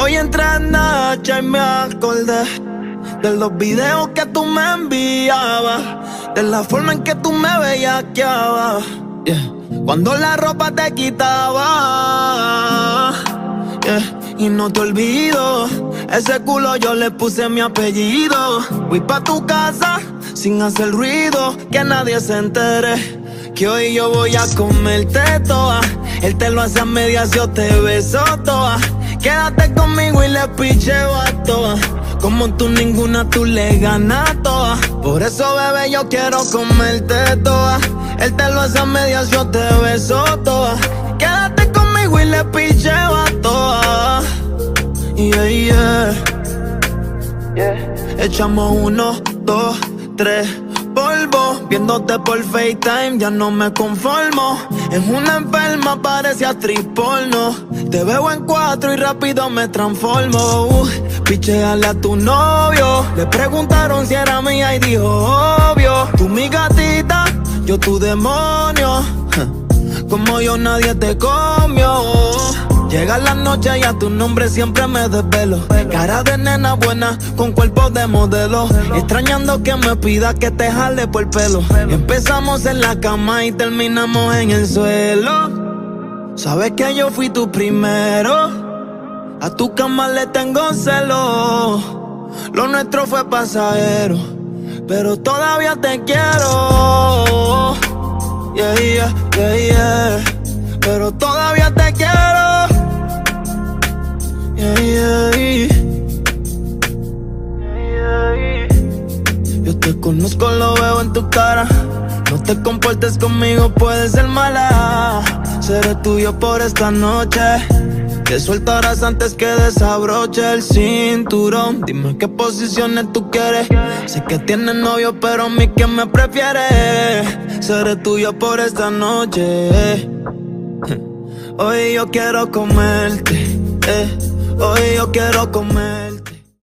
Hoy entré en noche y me acordé de los videos que tú me enviabas, de la forma en que tú me bellaqueabas. Yeah. Cuando la ropa te quitaba. Yeah. Y no te olvido, ese culo yo le puse mi apellido. Voy pa' tu casa sin hacer ruido, que nadie se entere. Que hoy yo voy a comerte toa. Él te lo hace a medias, yo te beso toa. Quédate conmigo y le picheo a. Como tú ninguna, tú le ganas toa. Por eso, bebé, yo quiero comerte toa. Él te lo hace a medias, yo te beso toa. Quédate conmigo y le picheo a. Yeah, yeah. yeah. Echamos uno, dos, tres. Viéndote por FaceTime, ya no me conformo. En una enferma parecía porno. Te veo en cuatro y rápido me transformo. Uh, picheale a tu novio. Le preguntaron si era mía y dijo obvio. Tú mi gatita, yo tu demonio. Como yo nadie te comió. Llega la noche y a tu nombre siempre me desvelo. Cara de nena buena con cuerpo de modelo. Extrañando que me pida que te jale por el pelo. Empezamos en la cama y terminamos en el suelo. Sabes que yo fui tu primero. A tu cama le tengo celo. Lo nuestro fue pasajero. Pero todavía te quiero. Yeah, yeah, yeah, yeah. Pero todavía te quiero. Te conozco, lo veo en tu cara. No te comportes conmigo, puedes ser mala. Seré tuyo por esta noche. Te soltarás antes que desabroche el cinturón. Dime qué posiciones tú quieres. Sé que tienes novio, pero a mí quien me prefiere. Seré tuyo por esta noche. Hoy yo quiero comerte. Eh. Hoy yo quiero comer